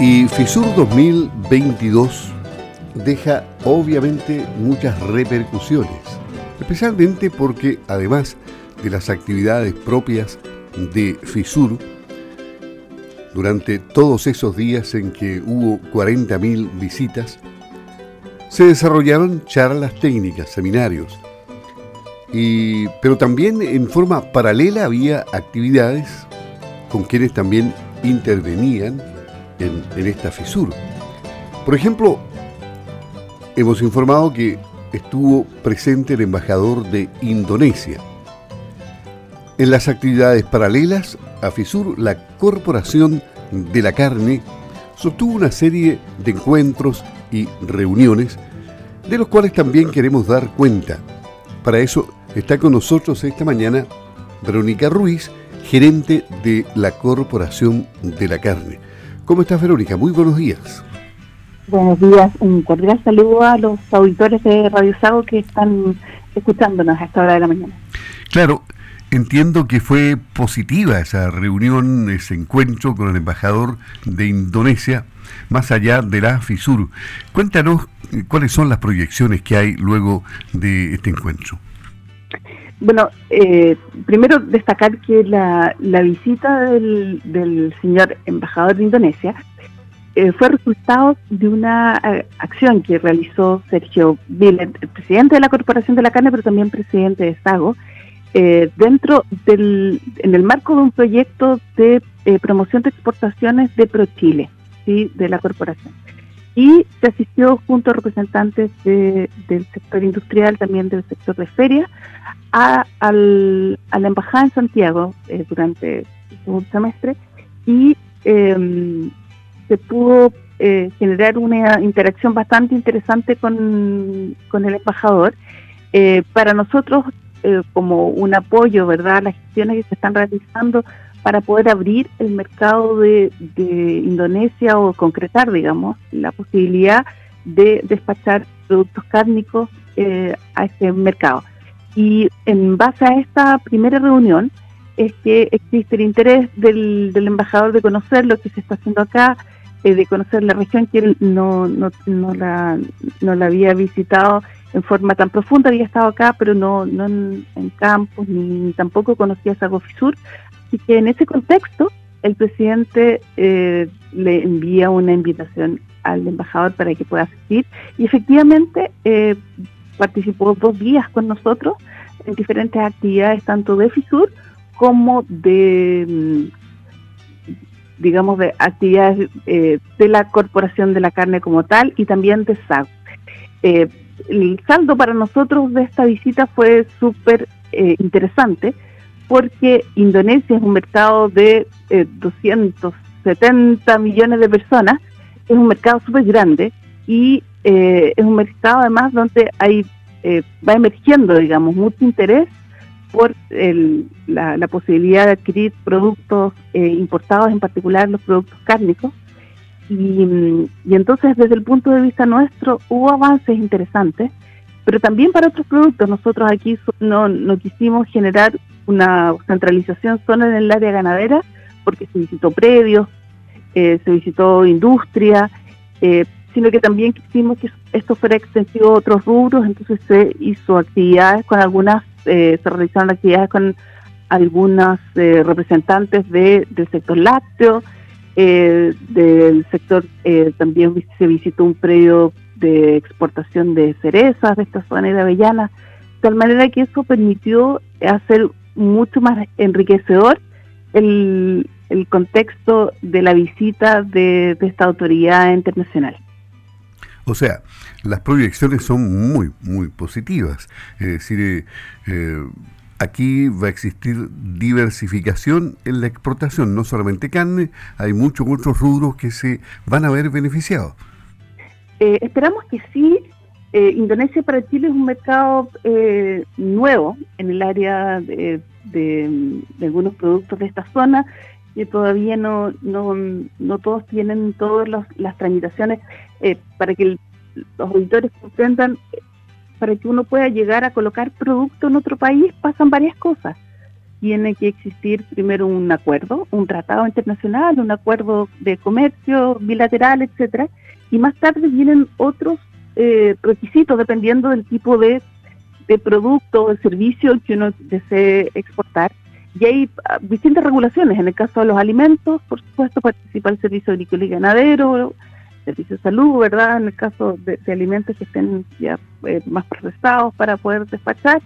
Y FISUR 2022 deja obviamente muchas repercusiones, especialmente porque además de las actividades propias de FISUR, durante todos esos días en que hubo 40.000 visitas, se desarrollaron charlas técnicas, seminarios, y, pero también en forma paralela había actividades con quienes también intervenían en, esta fisura. Por ejemplo, hemos informado que estuvo presente el embajador de Indonesia. En las actividades paralelas a FISUR, la Corporación de la Carne sostuvo una serie de encuentros y reuniones de los cuales también queremos dar cuenta. Para eso está con nosotros esta mañana Verónica Ruiz, gerente de la Corporación de la Carne. ¿Cómo estás, Verónica? Muy buenos días. Buenos días. Un cordial saludo a los auditores de Radio Sago que están escuchándonos a esta hora de la mañana. Claro, entiendo que fue positiva esa reunión, ese encuentro con el embajador de Indonesia, más allá de la FISUR. Cuéntanos eh, cuáles son las proyecciones que hay luego de este encuentro. Bueno, eh, primero destacar que la, visita del, señor embajador de Indonesia eh, fue resultado de una eh, acción que realizó Sergio Villet, presidente de la Corporación de la Carne, pero también presidente de Sago, dentro del, en el marco de un proyecto de promoción de exportaciones de ProChile, ¿sí? de la corporación. Y se asistió junto a representantes del sector industrial, también del sector de feria, a, la embajada en Santiago eh, durante el segundo semestre y em, se pudo eh, generar una interacción bastante interesante con, el embajador. Eh, para nosotros, como un apoyo, ¿verdad?, a las gestiones que se están realizando para poder abrir el mercado de, Indonesia o concretar, digamos, la posibilidad de despachar productos cárnicos a ese mercado. Y en base a esta primera reunión es que existe el interés del, embajador de conocer lo que se está haciendo acá, eh, de conocer la región que él no, no, la, no la había visitado en forma tan profunda, había estado acá, pero no, no en, campos, ni, tampoco conocía Sagofisur. Así que en ese contexto, el presidente eh, le envía una invitación al embajador para que pueda asistir y efectivamente eh, participó dos días con nosotros en diferentes actividades, tanto de FISUR como de, mm, digamos, de actividades eh, de la Corporación de la Carne como tal y también de SAG. El saldo para nosotros de esta visita fue súper interesante porque Indonesia es un mercado de 270 millones de personas, es un mercado súper grande y eh, es un mercado además donde hay eh, va emergiendo, digamos, mucho interés por la, posibilidad de adquirir productos eh, importados, en particular los productos cárnicos. Y, entonces, desde el punto de vista nuestro, hubo avances interesantes, pero también para otros productos. Nosotros aquí no, no quisimos generar una centralización solo en el área ganadera, porque se visitó predios, se visitó industria, eh, sino que también quisimos que esto fuera extensivo a otros rubros, entonces se hizo actividades con algunas, eh, se realizaron actividades con algunas eh, representantes de, del sector lácteo, eh, del sector también se visitó un predio de exportación de cerezas de esta zona de Avellana, de tal manera que eso permitió hacer mucho más enriquecedor el, el contexto de la visita de esta autoridad internacional. O sea, las proyecciones son muy, muy positivas. Es decir, eh, eh, aquí va a existir diversificación en la exportación, no solamente carne, hay muchos otros rubros que se van a ver beneficiados. Eh, esperamos que sí. Indonesia para Chile es un mercado nuevo en el área de, algunos productos de esta zona que todavía no, no, no todos tienen todas las tramitaciones eh, para que los auditores comprendan, para que uno pueda llegar a colocar producto en otro país pasan varias cosas. tiene que existir primero un acuerdo, un tratado internacional, un acuerdo de comercio bilateral, etcétera, y más tarde vienen otros eh, requisitos dependiendo del tipo de, de producto o de servicio que uno desee exportar. Y hay ah, distintas regulaciones. En el caso de los alimentos, por supuesto, participa el servicio agrícola y ganadero, servicio de salud, ¿verdad? En el caso de, alimentos que estén ya eh, más procesados para poder despachar.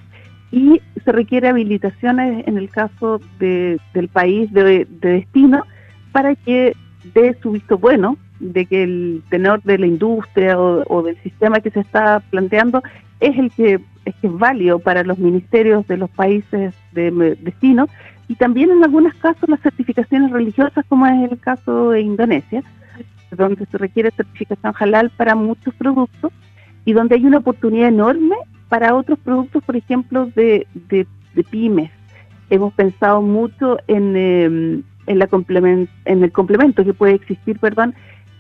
Y se requiere habilitaciones en el caso de, del país de, destino para que dé su visto bueno de que el tenor de la industria o, del sistema que se está planteando es el que es que es válido para los ministerios de los países de destino y también en algunos casos las certificaciones religiosas como es el caso de Indonesia donde se requiere certificación halal para muchos productos y donde hay una oportunidad enorme para otros productos, por ejemplo, de, de, pymes. Hemos pensado mucho en, em, en, la complement, en el complemento que puede existir, perdón,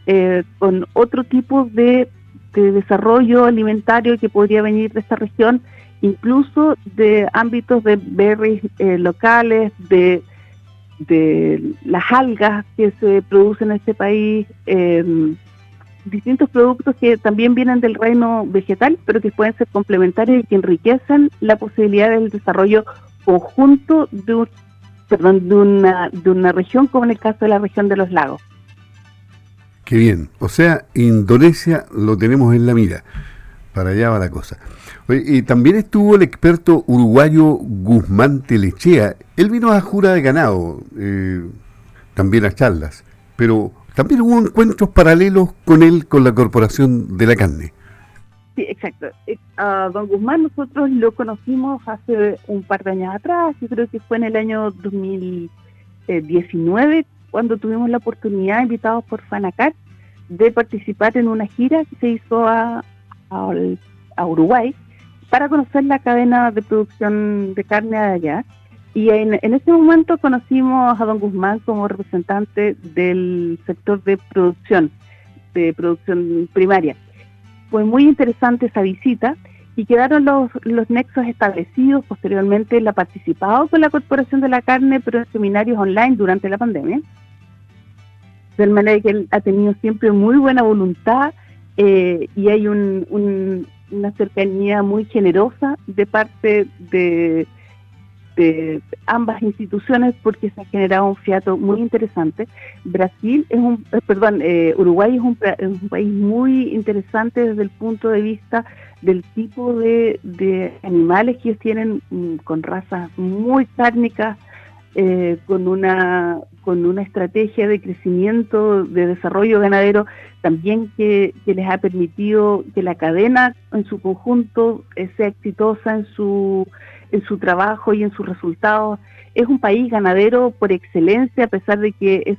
eh, con otro tipo de, de desarrollo alimentario que podría venir de esta región, incluso de ámbitos de berries eh, locales, de las algas que se producen en este país, em, distintos productos que también vienen del reino vegetal, pero que pueden ser complementarios y que enriquecen la posibilidad del desarrollo conjunto de una región como en el caso de la región de los lagos. Qué bien, o sea, Indonesia lo tenemos en la mira, para allá va la cosa y también estuvo el experto uruguayo Guzmán Telechea. Él vino a Jura de Ganado, eh, también a charlas, pero también hubo encuentros paralelos con él, con la Corporación de la Carne. Sí, exacto. Eh, a don Guzmán nosotros lo conocimos hace un par de años atrás, yo creo que fue en el año 2019, cuando tuvimos la oportunidad, invitados por Fanacar, de participar en una gira que se hizo a, Uruguay para conocer la cadena de producción de carne allá. Y en, ese momento conocimos a don Guzmán como representante del sector de producción, de producción primaria. Fue muy interesante esa visita y quedaron los, los nexos establecidos. Posteriormente él ha participado con la Corporación de la Carne, pero en seminarios online durante la pandemia. De manera que él ha tenido siempre muy buena voluntad eh, y hay un, una cercanía muy generosa de parte de, ambas instituciones porque se ha generado un fiato muy interesante. Brasil es un, eh, perdón, eh, Uruguay es un, país muy interesante desde el punto de vista del tipo de, animales que ellos tienen mm, con razas muy cárnicas, eh, con una con una estrategia de crecimiento, de desarrollo ganadero, también que, les ha permitido que la cadena en su conjunto eh, sea exitosa en su, en su trabajo y en sus resultados. Es un país ganadero por excelencia, a pesar de que es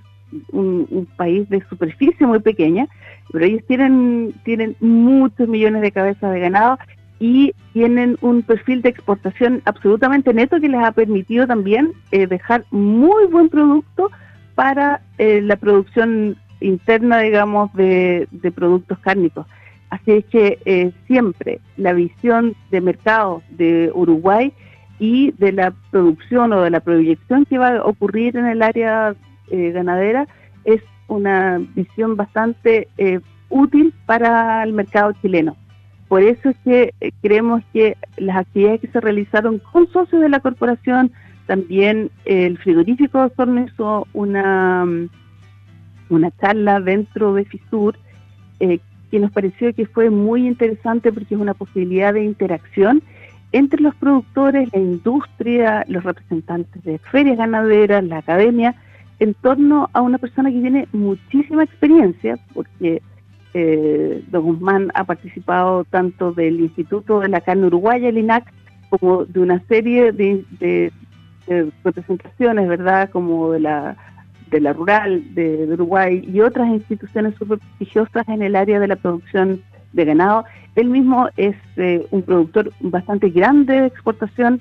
un, país de superficie muy pequeña, pero ellos tienen, tienen muchos millones de cabezas de ganado y tienen un perfil de exportación absolutamente neto que les ha permitido también eh, dejar muy buen producto para eh, la producción interna, digamos, de, productos cárnicos. Así es que eh, siempre la visión de mercado de Uruguay y de la producción o de la proyección que va a ocurrir en el área ganadera es una visión bastante útil para el mercado chileno. Por eso es que eh, creemos que las actividades que se realizaron con socios de la corporación, también el frigorífico de hizo una, mm, una charla dentro de FISUR eh, que nos pareció que fue muy interesante porque es una posibilidad de interacción entre los productores, la industria, los representantes de ferias ganaderas, la academia, en torno a una persona que tiene muchísima experiencia, porque eh, don Guzmán ha participado tanto del Instituto de la Carne Uruguaya, el INAC, como de una serie de, representaciones, ¿verdad? Como de la rural de, Uruguay y otras instituciones súper prestigiosas en el área de la producción de ganado. Él mismo es eh, un productor bastante grande de exportación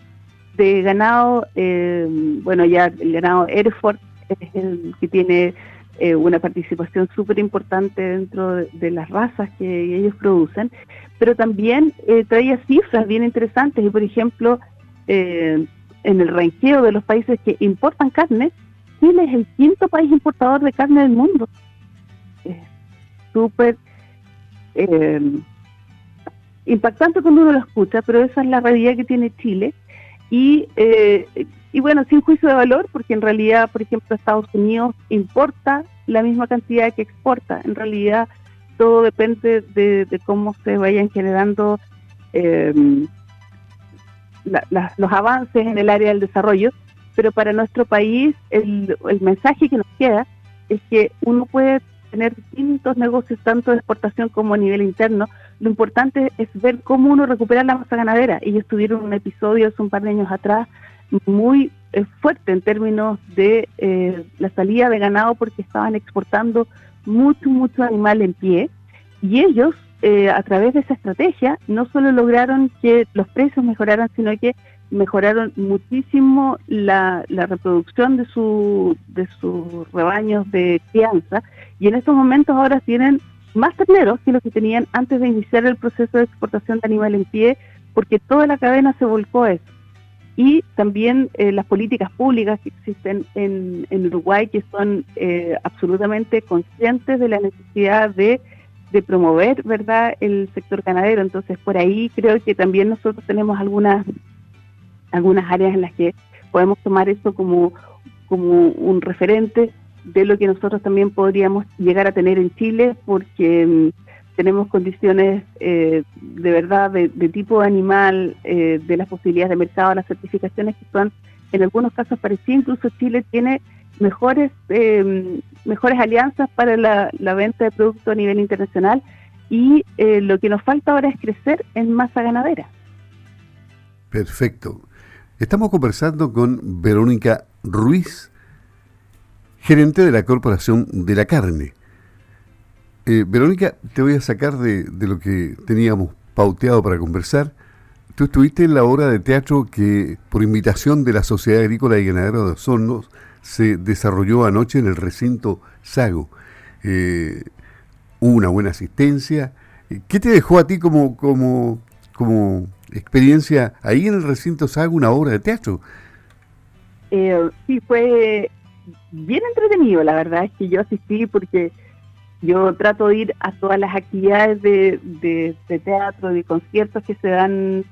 de ganado. Eh, bueno, ya el ganado Hereford es el que tiene eh, una participación súper importante dentro de, las razas que ellos producen, pero también eh, traía cifras bien interesantes y, por ejemplo, eh, en el ranqueo de los países que importan carne, Chile es el quinto país importador de carne del mundo. Es súper eh, impactante cuando uno lo escucha, pero esa es la realidad que tiene Chile. Y, eh, y bueno, sin juicio de valor, porque en realidad, por ejemplo, Estados Unidos importa la misma cantidad que exporta. En realidad, todo depende de, cómo se vayan generando em, los avances en el área del desarrollo. Pero para nuestro país, el, mensaje que nos queda es que uno puede tener distintos negocios, tanto de exportación como a nivel interno. Lo importante es ver cómo uno recupera la masa ganadera. Ellos tuvieron un episodio hace un par de años atrás muy eh, fuerte en términos de eh, la salida de ganado porque estaban exportando mucho, mucho animal en pie. Y ellos, eh, a través de esa estrategia, no solo lograron que los precios mejoraran, sino que mejoraron muchísimo la, reproducción de, su, de sus rebaños de crianza y en estos momentos ahora tienen más terneros que los que tenían antes de iniciar el proceso de exportación de animales en pie porque toda la cadena se volcó a eso. Y también eh, las políticas públicas que existen en, Uruguay que son eh, absolutamente conscientes de la necesidad de, de promover verdad el sector ganadero. Entonces por ahí creo que también nosotros tenemos algunas algunas áreas en las que podemos tomar eso como, como un referente de lo que nosotros también podríamos llegar a tener en Chile, porque mm, tenemos condiciones eh, de verdad de, tipo animal, eh, de las posibilidades de mercado, las certificaciones que son en algunos casos parecidas, incluso Chile tiene mejores eh, mejores alianzas para la, la, venta de productos a nivel internacional y lo que nos falta ahora es crecer en masa ganadera. Perfecto. Estamos conversando con Verónica Ruiz, gerente de la Corporación de la Carne. Eh, Verónica, te voy a sacar de, lo que teníamos pauteado para conversar. Tú estuviste en la obra de teatro que, por invitación de la Sociedad Agrícola y Ganadera de Osorno, se desarrolló anoche en el recinto Sago. Eh, hubo una buena asistencia. ¿Qué te dejó a ti como, como, como experiencia ahí en el recinto Sago una obra de teatro. Eh, sí, fue bien entretenido, la verdad es que yo asistí porque yo trato de ir a todas las actividades de, teatro, de conciertos que se dan,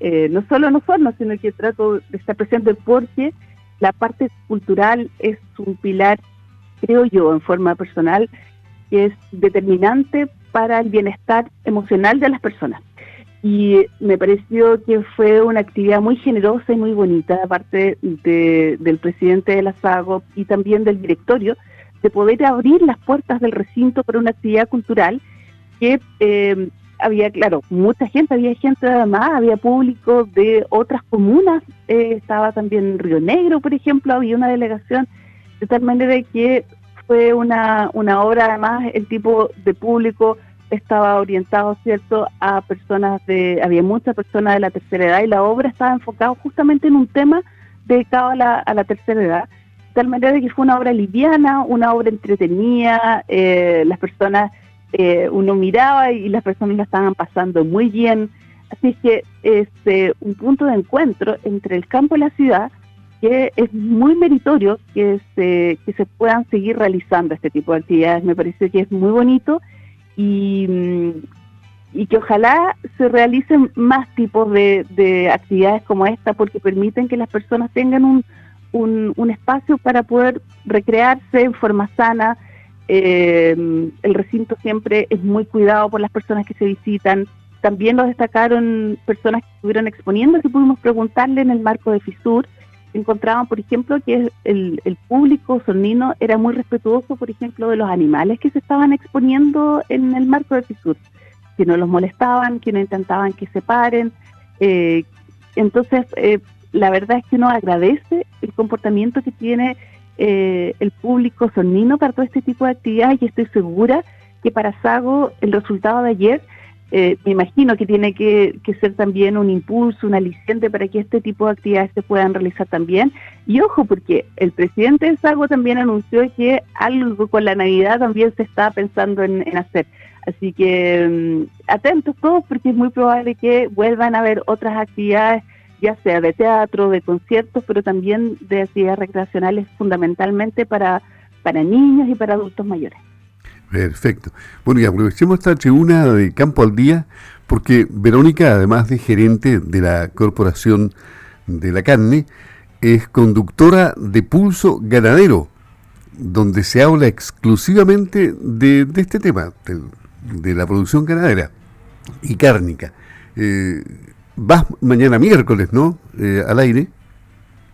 eh, no solo en Osorno, sino que trato de estar presente porque la parte cultural es un pilar, creo yo, en forma personal, que es determinante para el bienestar emocional de las personas. Y me pareció que fue una actividad muy generosa y muy bonita, aparte de, del presidente de la SAGO y también del directorio, de poder abrir las puertas del recinto para una actividad cultural que eh, había, claro, mucha gente, había gente además, había público de otras comunas, eh, estaba también Río Negro, por ejemplo, había una delegación, de tal manera que fue una, una obra, además, el tipo de público estaba orientado, ¿cierto?, a personas de, había muchas personas de la tercera edad y la obra estaba enfocada justamente en un tema dedicado a la, a la tercera edad, tal manera que fue una obra liviana, una obra entretenida, eh, las personas, eh, uno miraba y las personas la estaban pasando muy bien, así que este un punto de encuentro entre el campo y la ciudad que es muy meritorio que se, que se puedan seguir realizando este tipo de actividades, me parece que es muy bonito y, y que ojalá se realicen más tipos de, actividades como esta porque permiten que las personas tengan un, un, espacio para poder recrearse en forma sana. Eh, el recinto siempre es muy cuidado por las personas que se visitan. También lo destacaron personas que estuvieron exponiendo, que pudimos preguntarle en el marco de FISUR, encontraban, por ejemplo, que el, público sonino era muy respetuoso, por ejemplo, de los animales que se estaban exponiendo en el marco de FISUR, que no los molestaban, que no intentaban que se paren. Eh, entonces, eh, la verdad es que uno agradece el comportamiento que tiene eh, el público sonino para todo este tipo de actividades y estoy segura que para Sago el resultado de ayer eh, me imagino que tiene que, ser también un impulso, un aliciente para que este tipo de actividades se puedan realizar también. Y ojo, porque el presidente de Sago también anunció que algo con la Navidad también se está pensando en, hacer. Así que mm, atentos todos porque es muy probable que vuelvan a haber otras actividades ya sea de teatro, de conciertos, pero también de actividades recreacionales fundamentalmente para, para niños y para adultos mayores. Perfecto. Bueno, y aprovechemos esta tribuna de Campo al Día, porque Verónica, además de gerente de la Corporación de la Carne, es conductora de Pulso Ganadero, donde se habla exclusivamente de, este tema, de, la producción ganadera y cárnica. Eh, vas mañana miércoles, ¿no? Eh, al aire.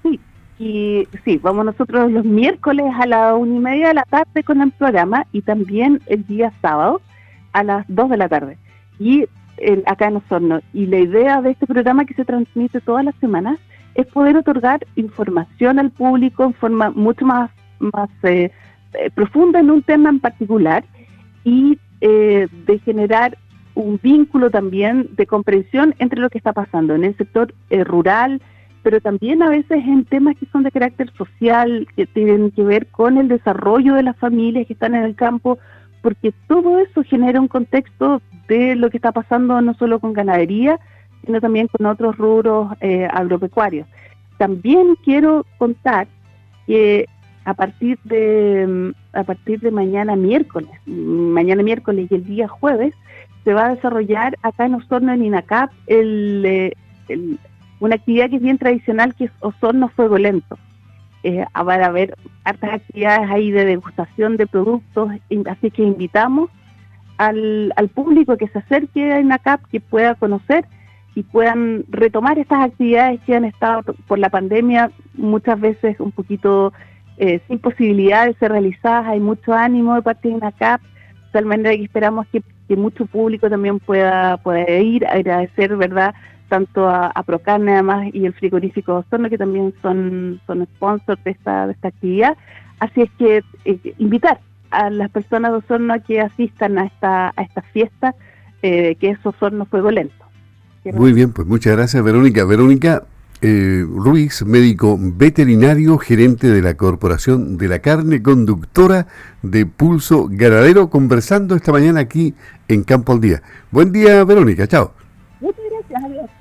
Sí, y sí, vamos nosotros los miércoles a la una y media de la tarde con el programa y también el día sábado a las dos de la tarde. Y acá en Osorno. Y la idea de este programa que se transmite todas las semanas es poder otorgar información al público en forma mucho más, más eh, eh, profunda en un tema en particular y eh, de generar un vínculo también de comprensión entre lo que está pasando en el sector rural, pero también a veces en temas que son de carácter social, que tienen que ver con el desarrollo de las familias que están en el campo, porque todo eso genera un contexto de lo que está pasando no solo con ganadería, sino también con otros rubros eh, agropecuarios. También quiero contar que a partir de a partir de mañana miércoles, mañana miércoles y el día jueves se va a desarrollar acá en Osorno en INACAP eh, una actividad que es bien tradicional que es Osorno Fuego Lento eh, va a haber hartas actividades ahí de degustación de productos, así que invitamos al, al público que se acerque a INACAP, que pueda conocer y puedan retomar estas actividades que han estado por la pandemia muchas veces un poquito eh, sin posibilidad de ser realizadas. Hay mucho ánimo de parte de INACAP, manera que esperamos que, que mucho público también pueda, pueda ir, agradecer, ¿verdad?, tanto a, Procarne además y el frigorífico Osorno, que también son, son sponsors de esta, de esta actividad. Así es que eh, invitar a las personas de Osorno a que asistan a esta, a esta fiesta, eh, que es Osorno Fuego Lento. Muy bien, pues muchas gracias Verónica. Verónica eh, Ruiz, médico veterinario, gerente de la Corporación de la Carne, conductora de Pulso Ganadero, conversando esta mañana aquí en Campo al Día. Buen día Verónica, chao. Muchas gracias, adiós.